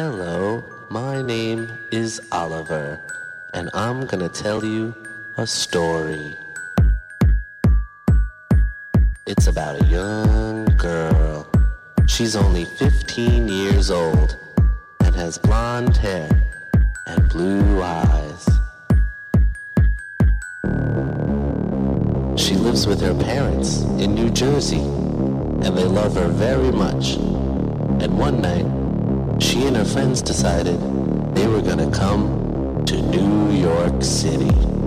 Hello, my name is Oliver, and I'm gonna tell you a story. It's about a young girl. She's only 15 years old and has blonde hair and blue eyes. She lives with her parents in New Jersey, and they love her very much. And one night, she and her friends decided they were going to come to New York City.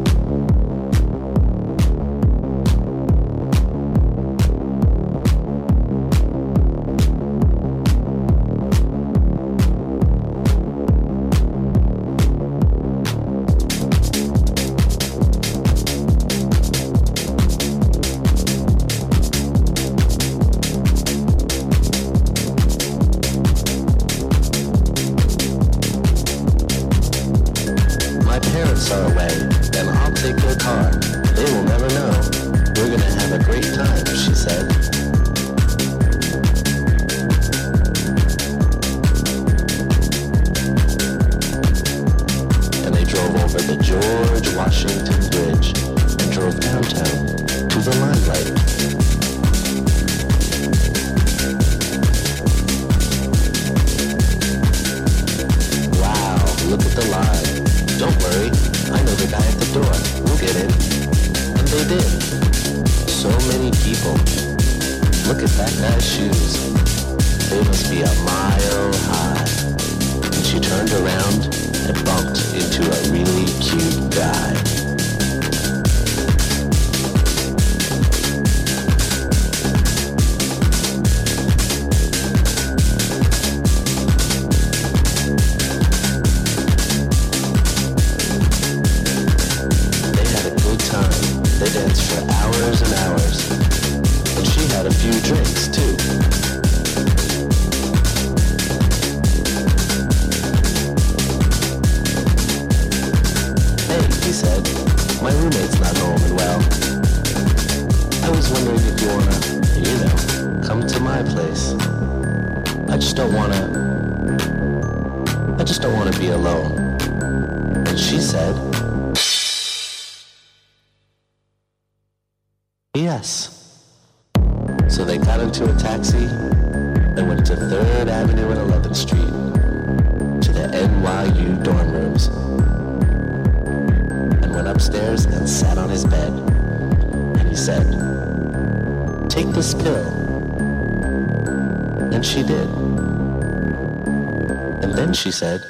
He said.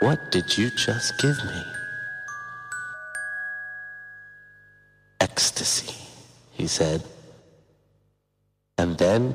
What did you just give me? Ecstasy, he said. And then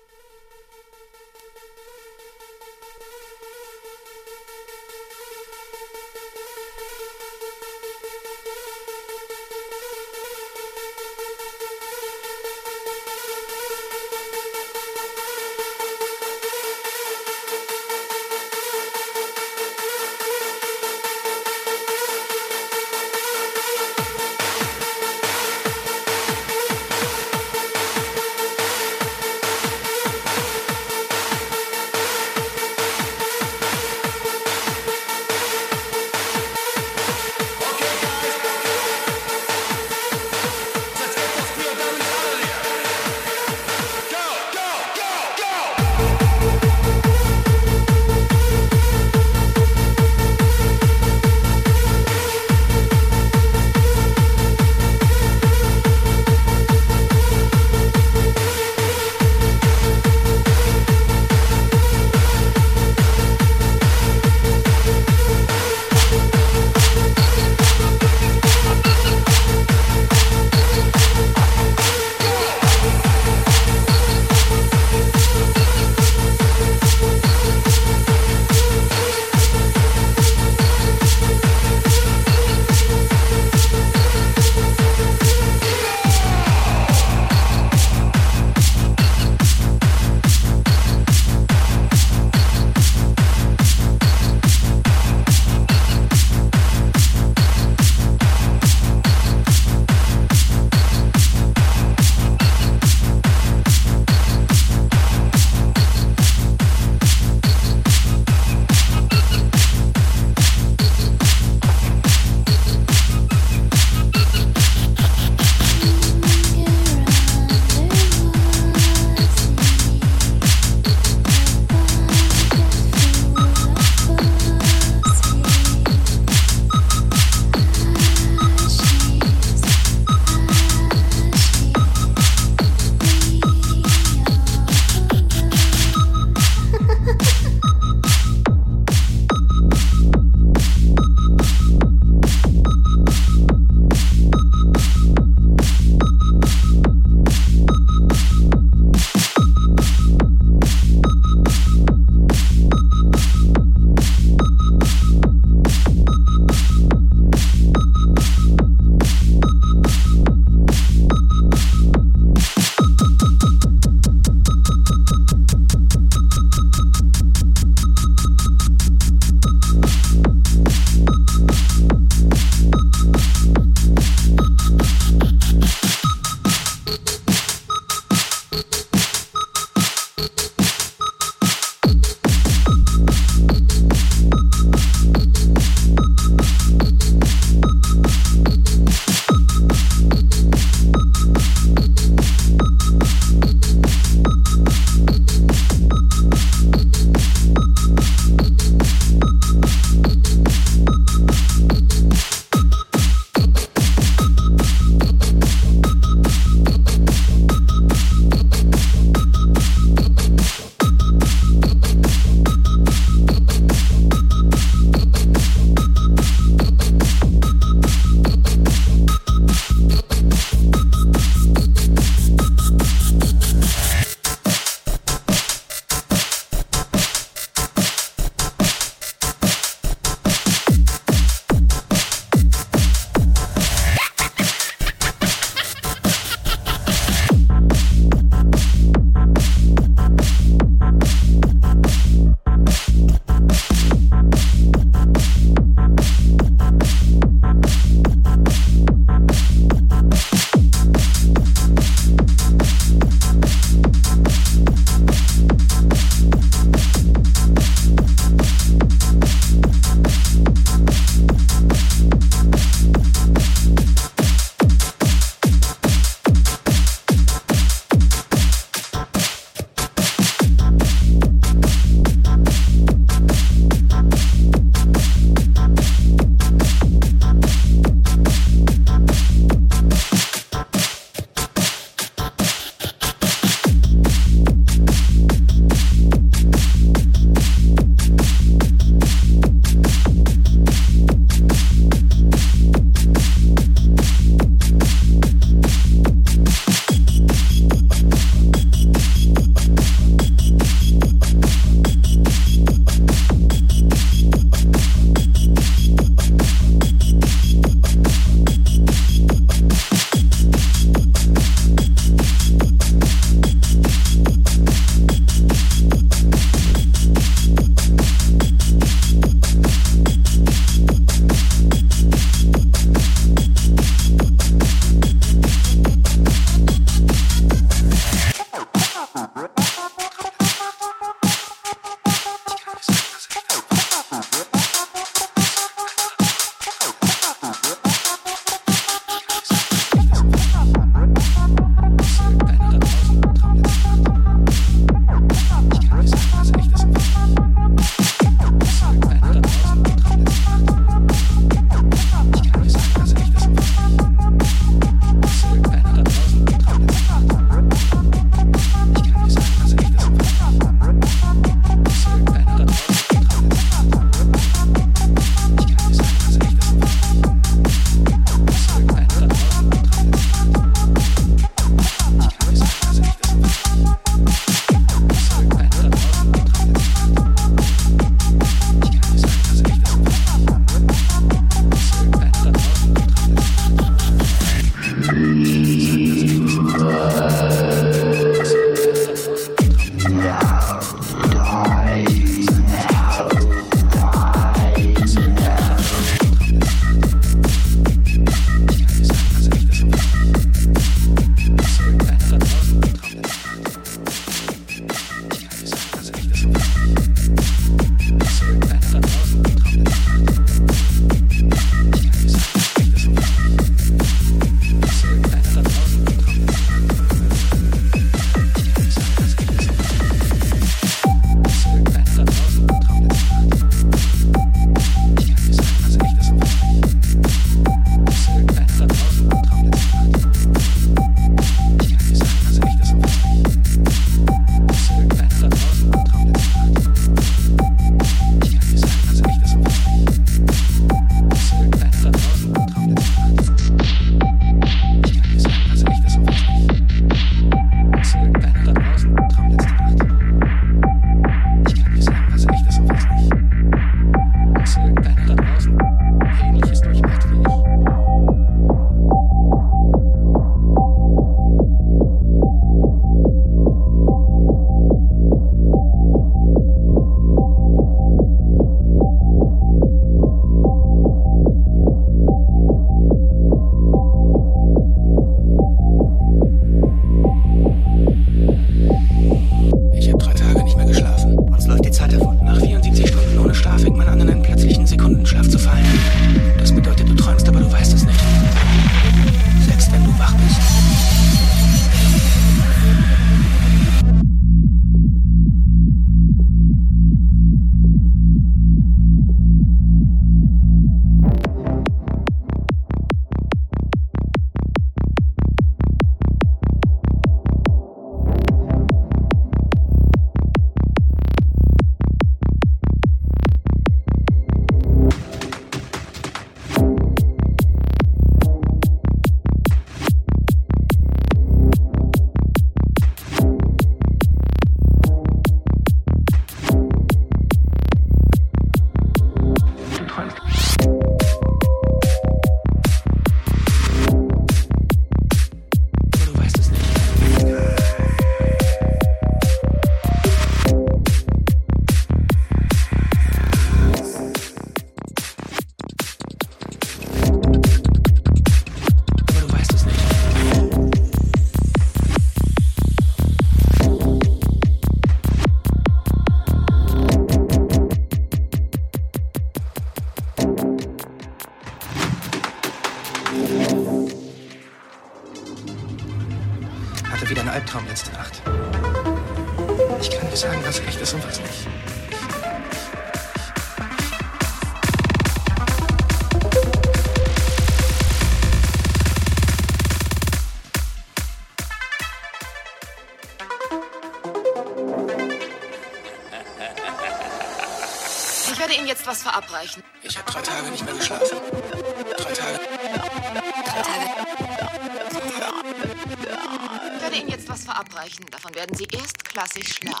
erstklassig schlafen.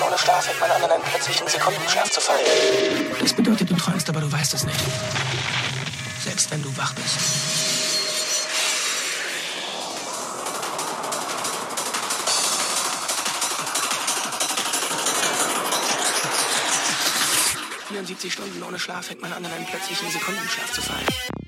Stunden ohne Schlaf fängt man an, in einen plötzlichen Sekundenschlaf zu fallen. Das bedeutet, du träumst, aber du weißt es nicht. Selbst wenn du wach bist. ...74 Stunden ohne Schlaf fängt man an, in einen plötzlichen Sekundenschlaf zu fallen.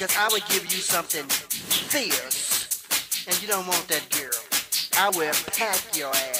Because I would give you something fierce. And you don't want that girl. I will pack your ass.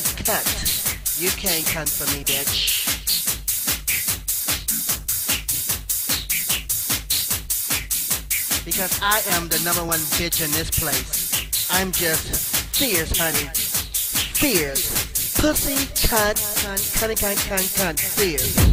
Cut, cut. You can't cut for me, bitch. Because I am the number one bitch in this place. I'm just fierce, honey. Fierce. Pussy, cut, cut, cut, cut, cut, cut, fierce.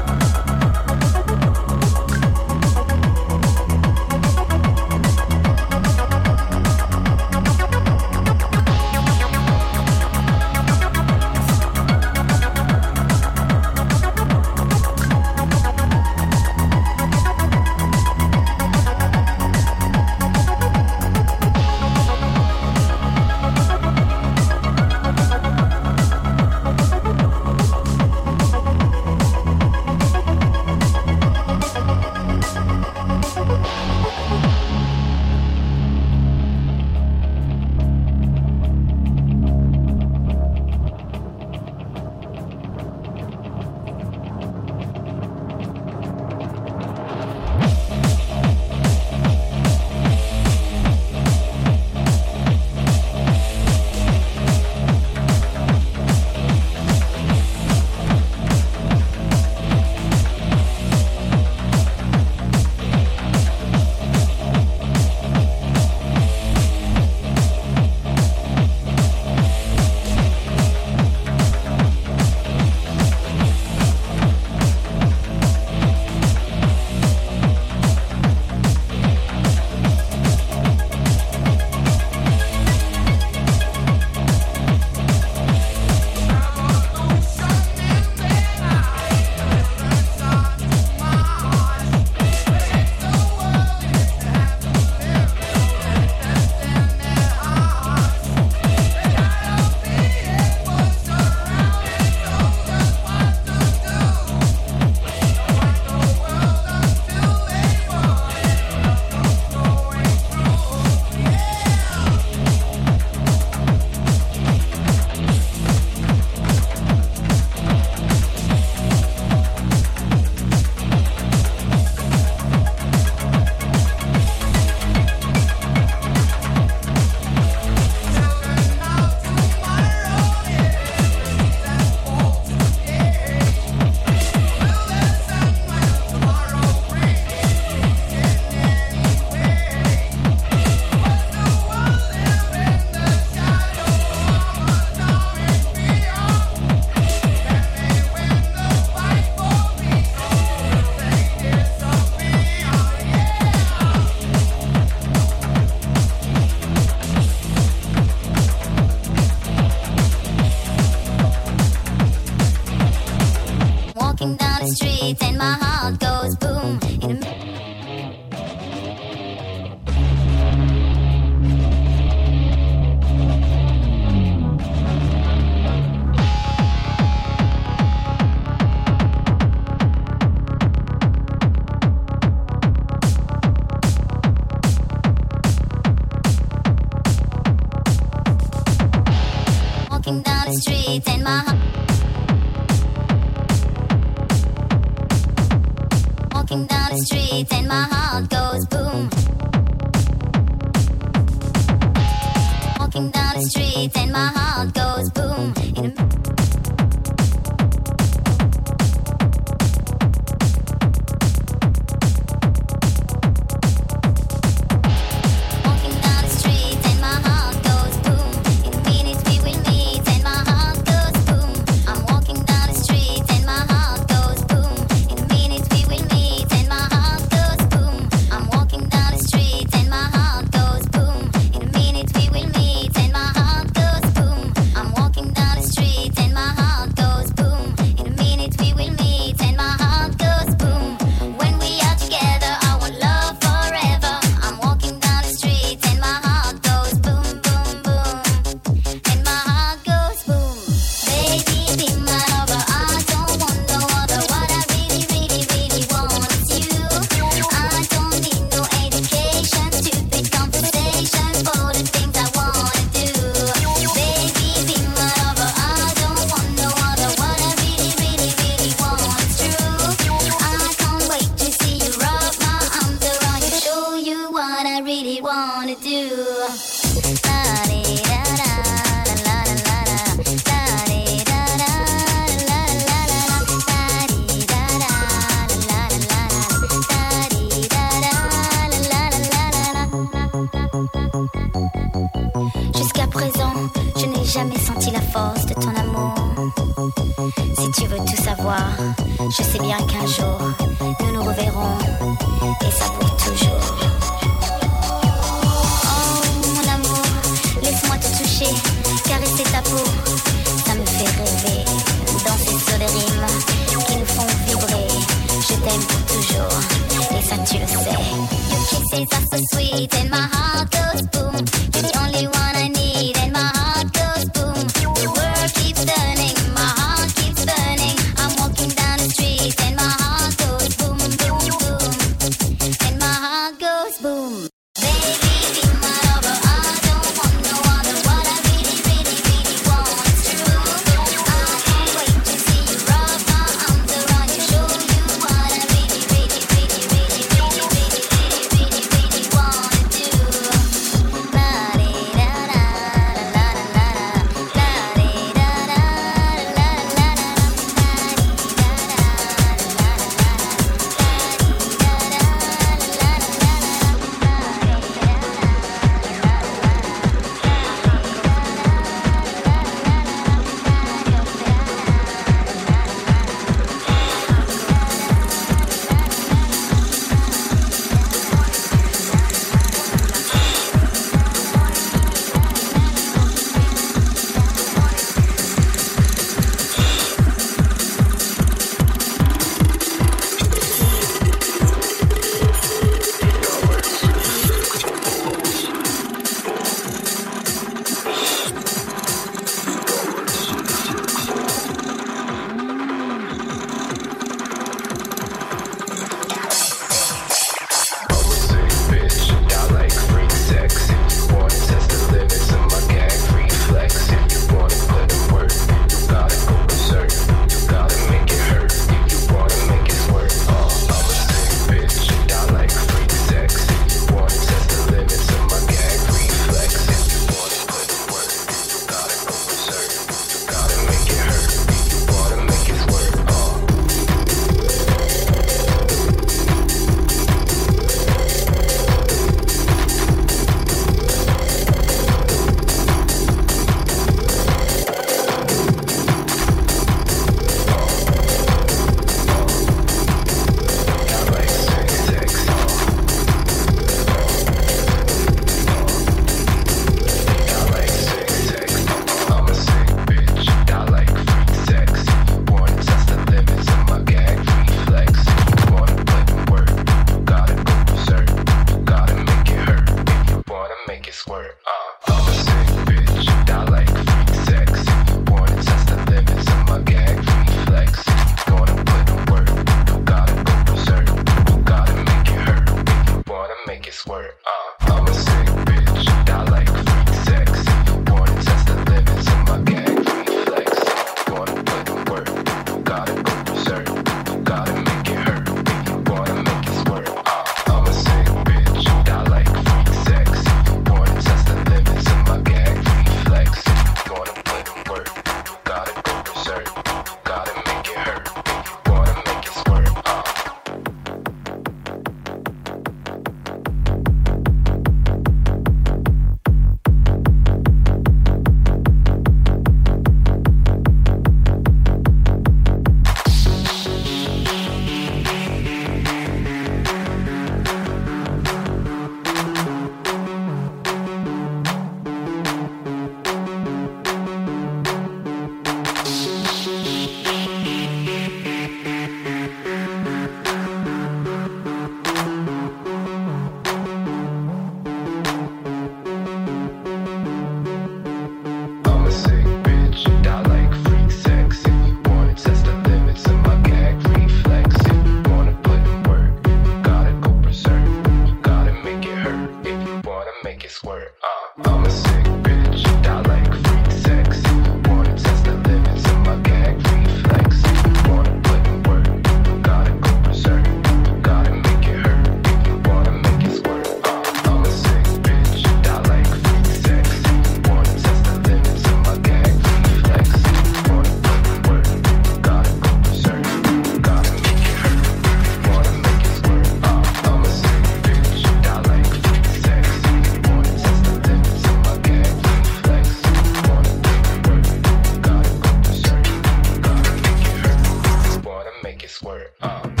um,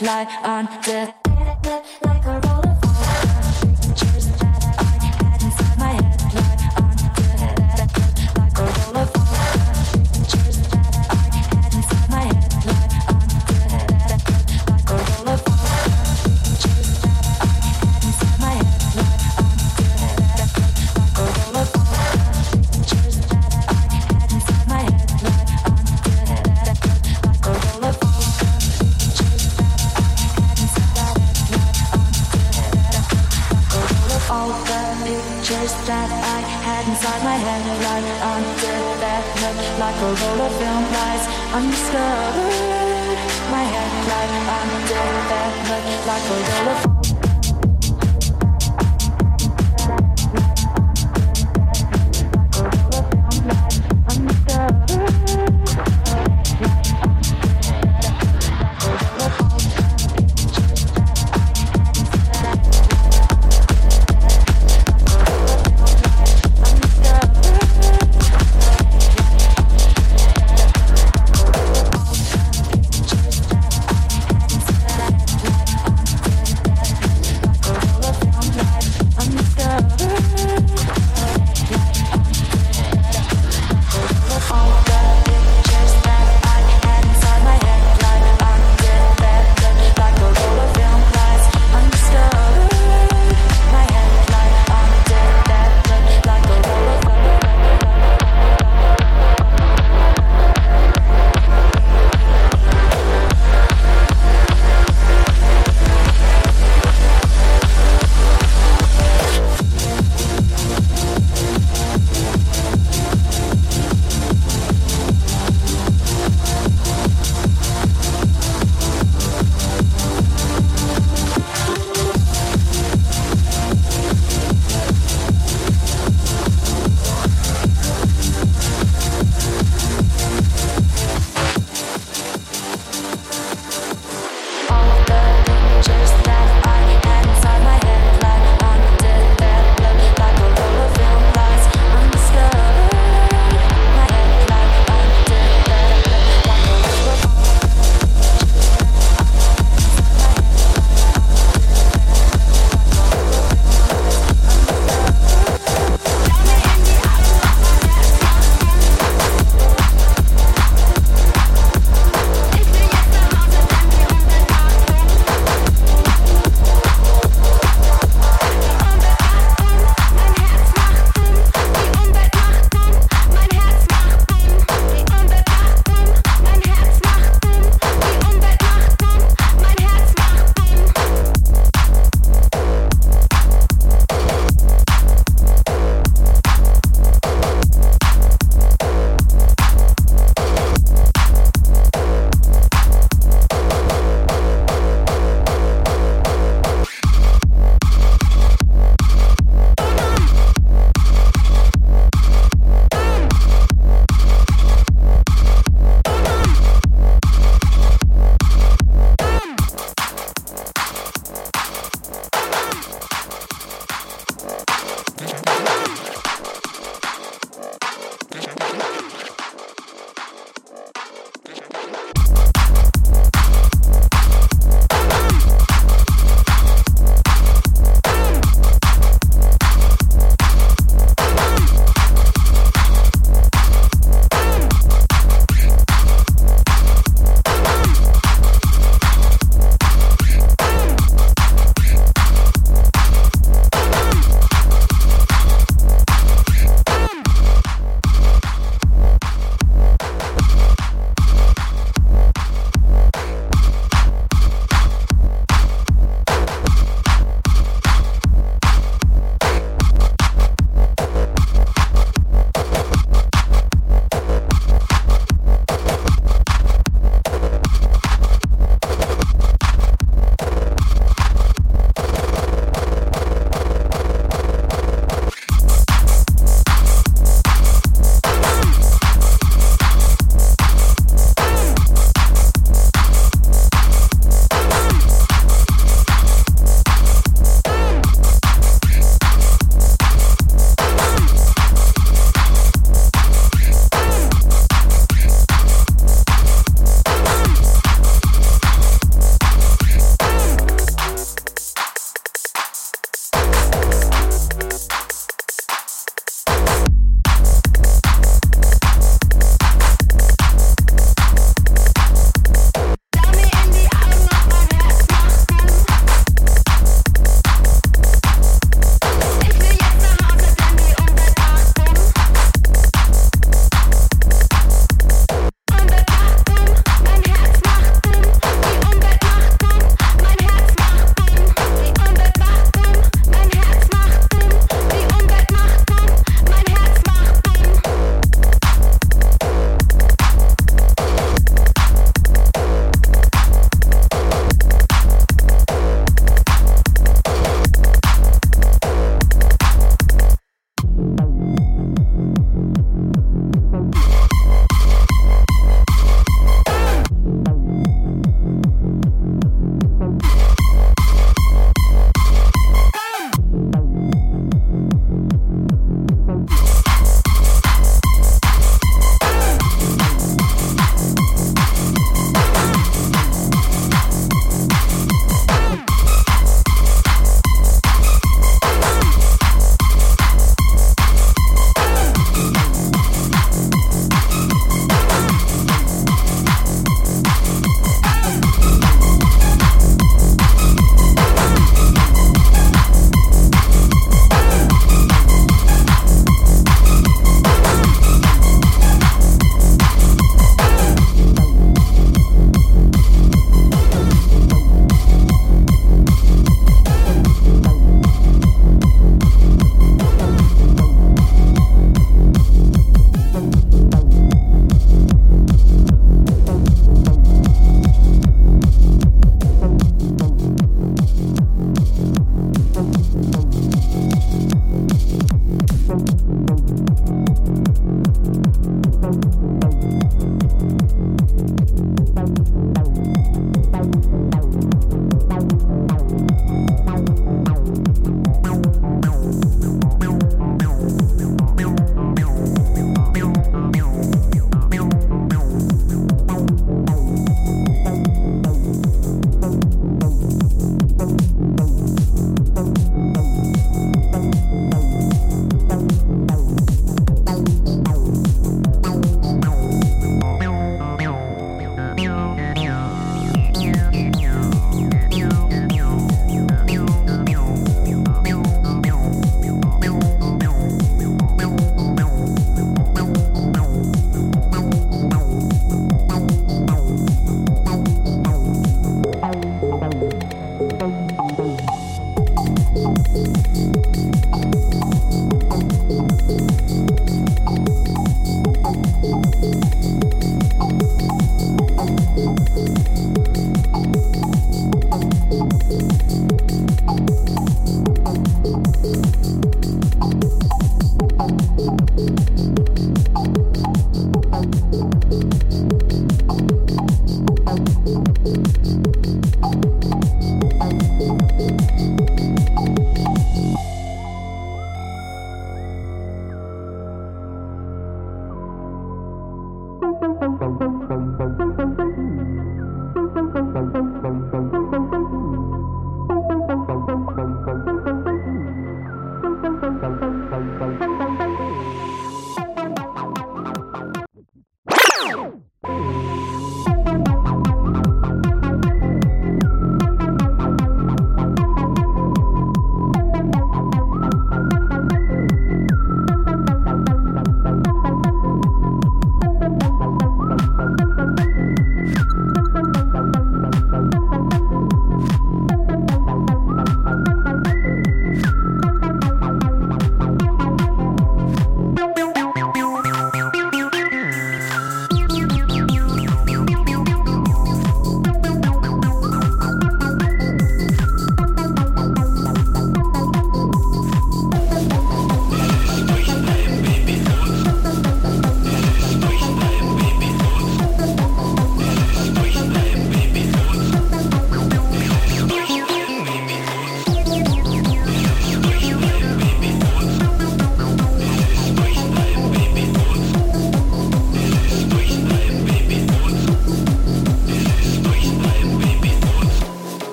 lie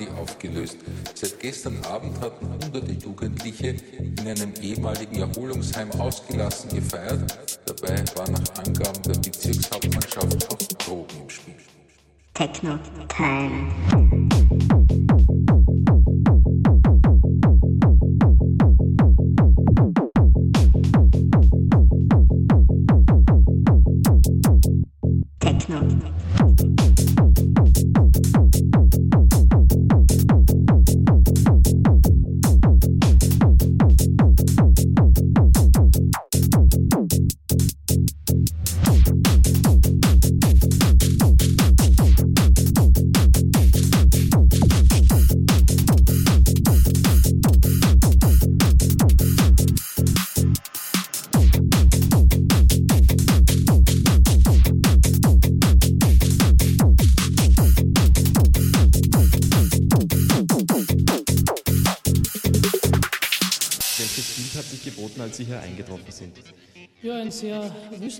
Party aufgelöst. Seit gestern Abend hatten hunderte Jugendliche in einem ehemaligen Erholungsheim ausgelassen gefeiert. Dabei war nach Angaben der Bezirkshauptmannschaft auch Drogen im Spiel. Techno Time.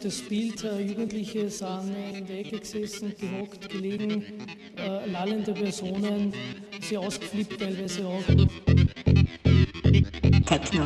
das Bild, äh, Jugendliche sahen in der Ecke gesessen, gehockt, gelegen, äh, lallende Personen, sie ausgeflippt teilweise auch. Techno.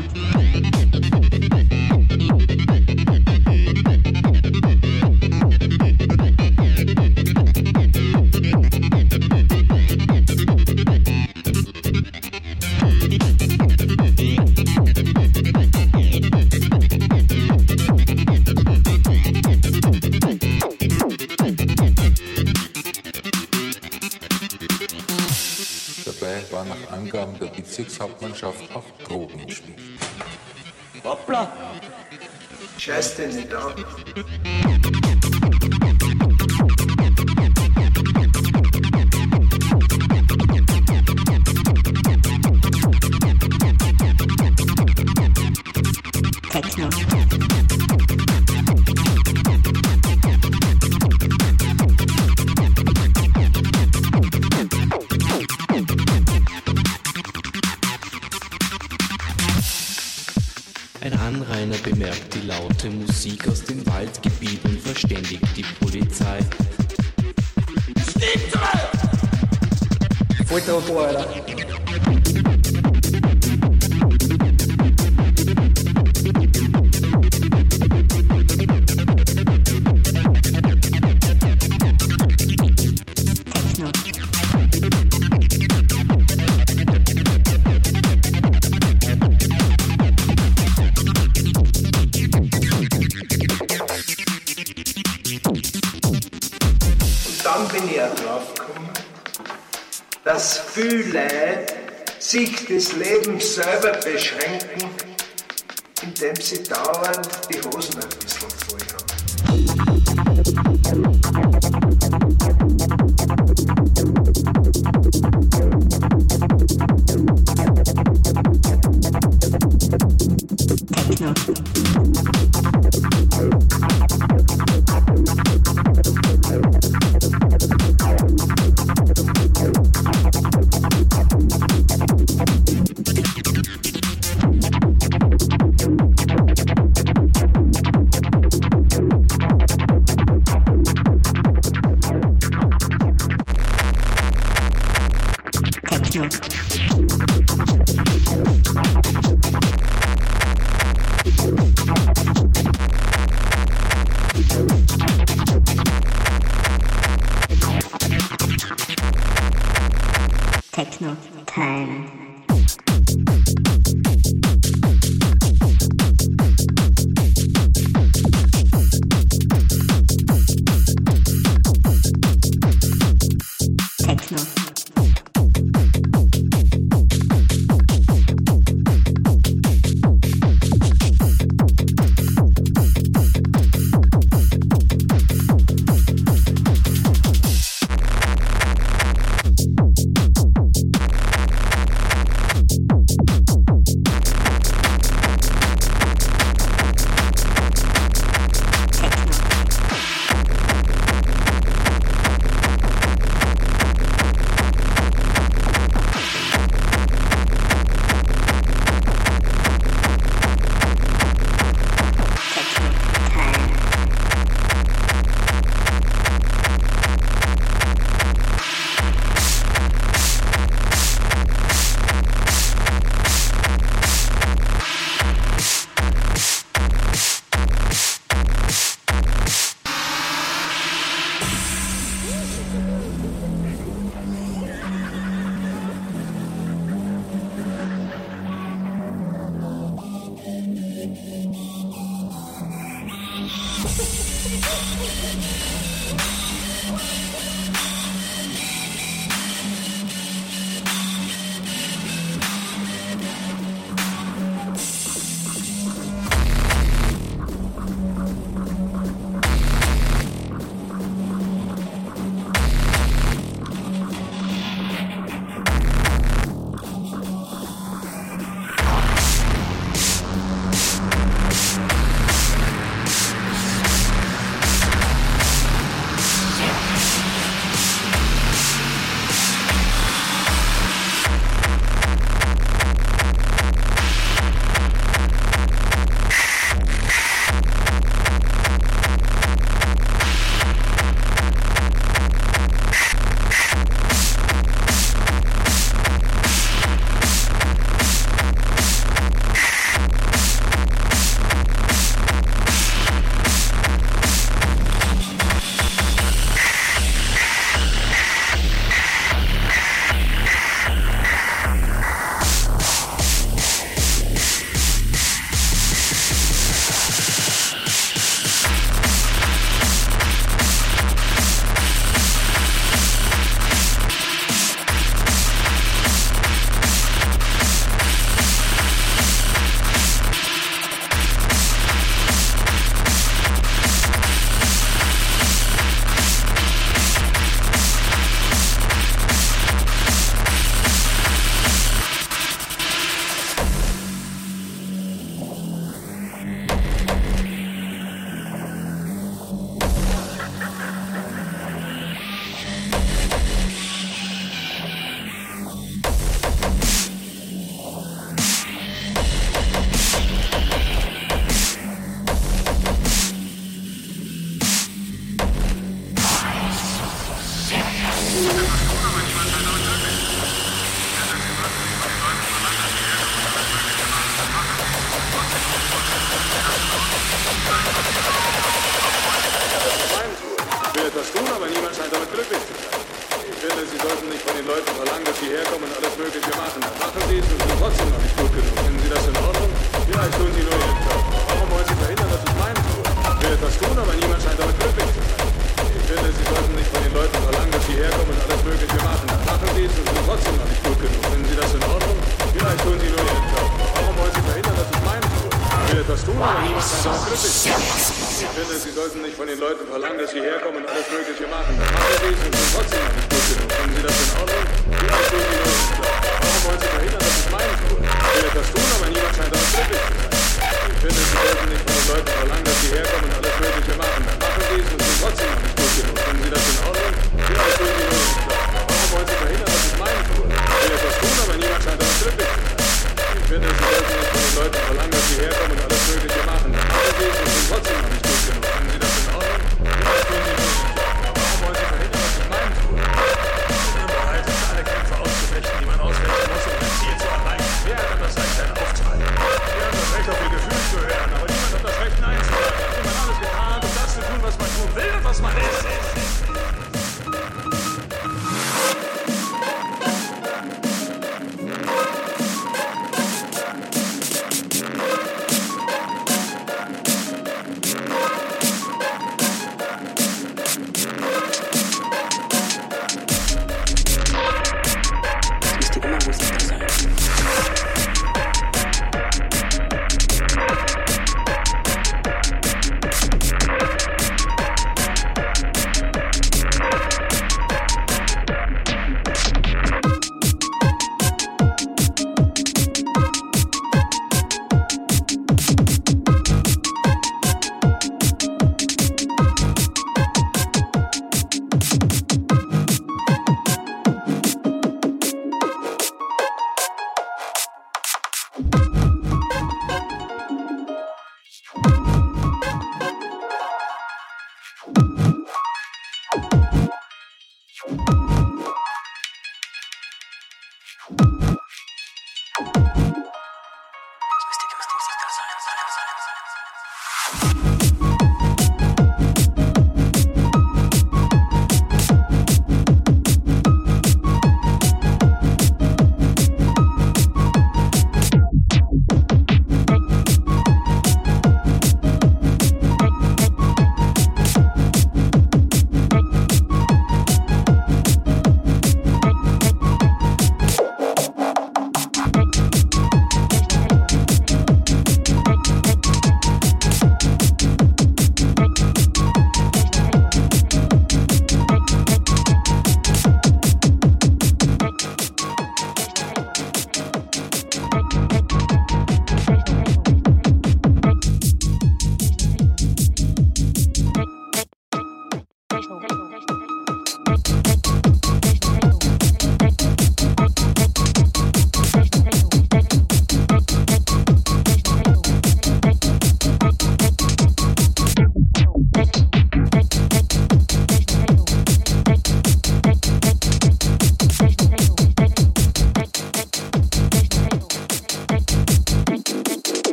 过来了 sich des Lebens selber beschränken, indem sie dauernd die Hosen ein bisschen voll haben.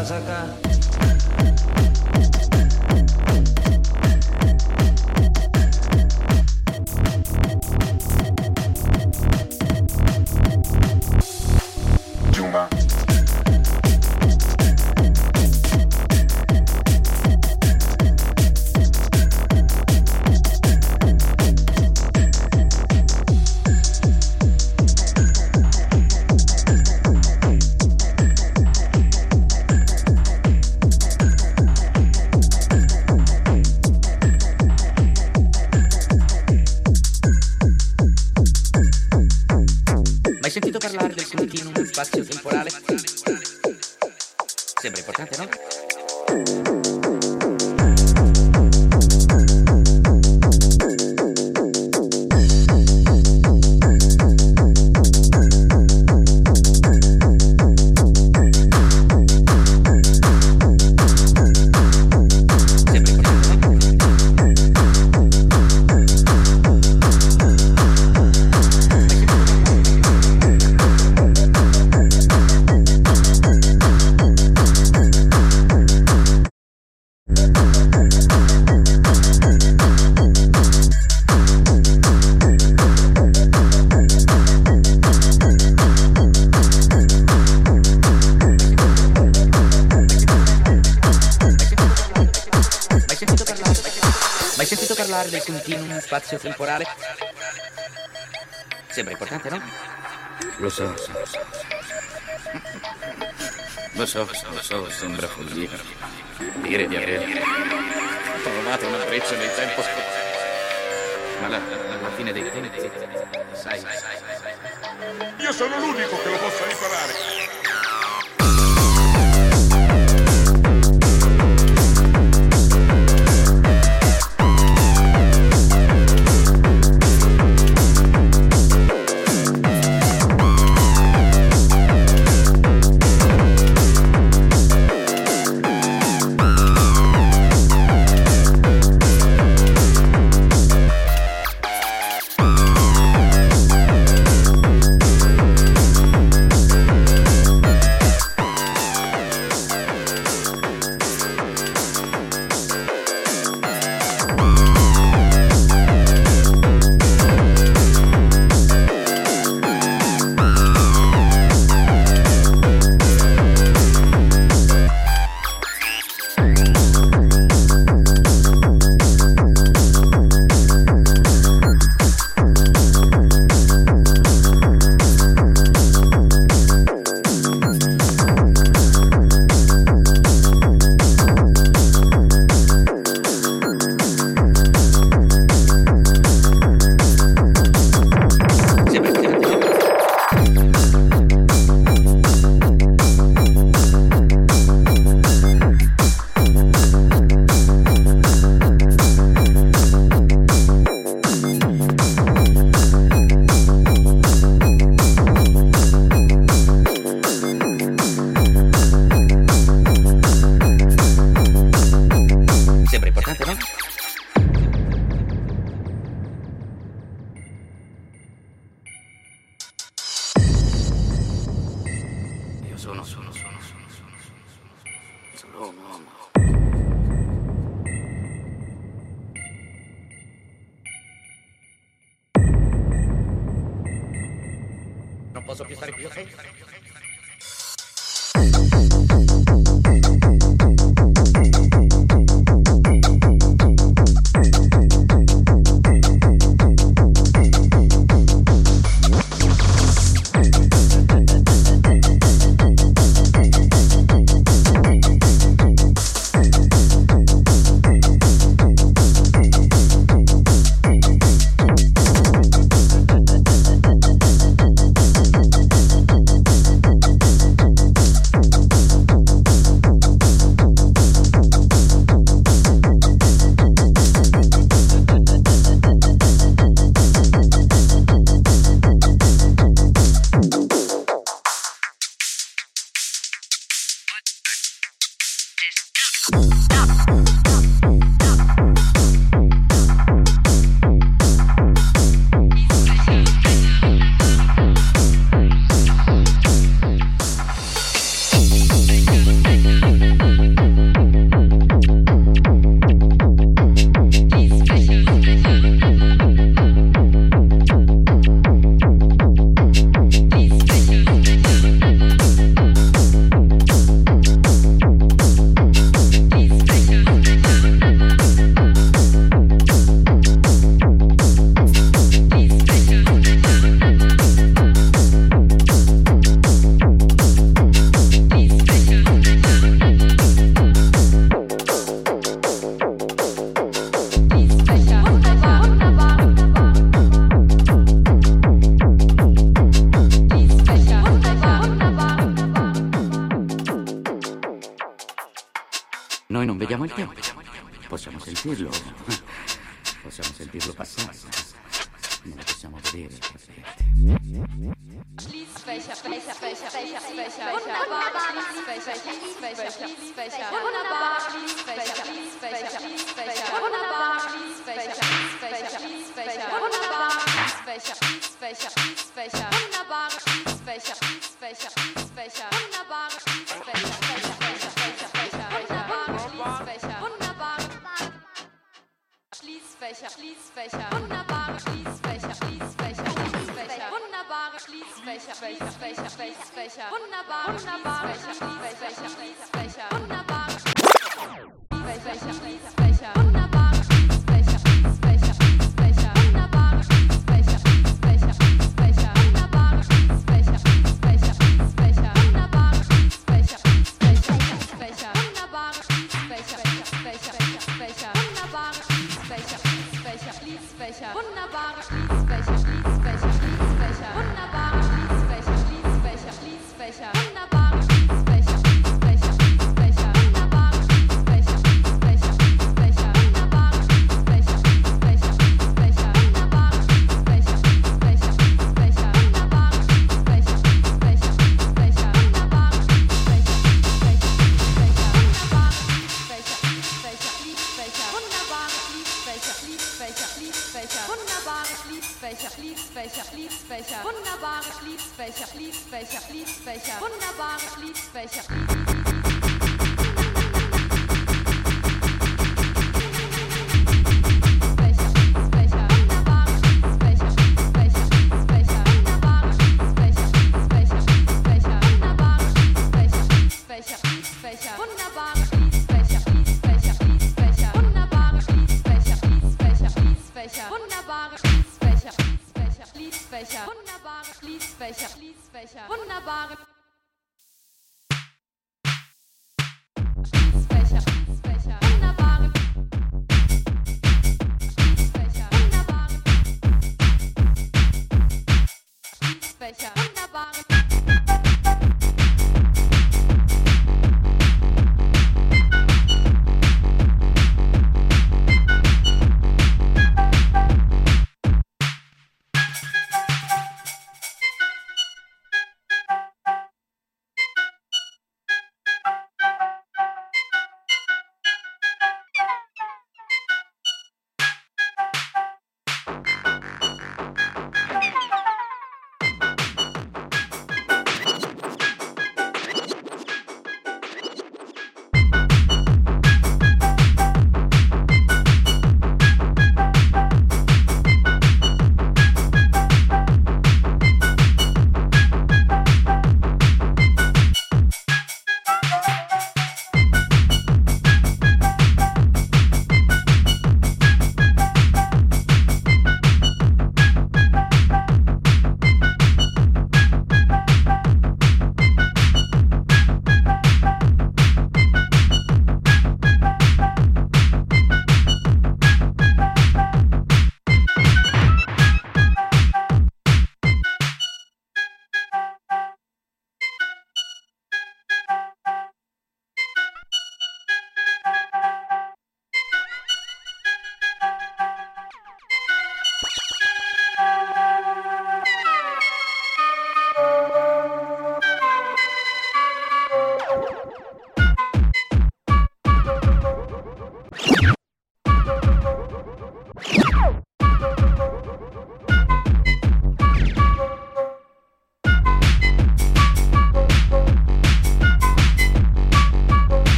pasa acá? espacio temporal. solo, solo, solo, solo, solo, solo, solo, solo, solo, Non posso più stare qui, ok?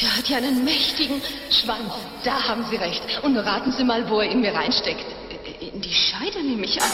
Der hat ja einen mächtigen Schwanz. Da haben Sie recht. Und raten Sie mal, wo er ihn mir reinsteckt. In die Scheide nehme ich an.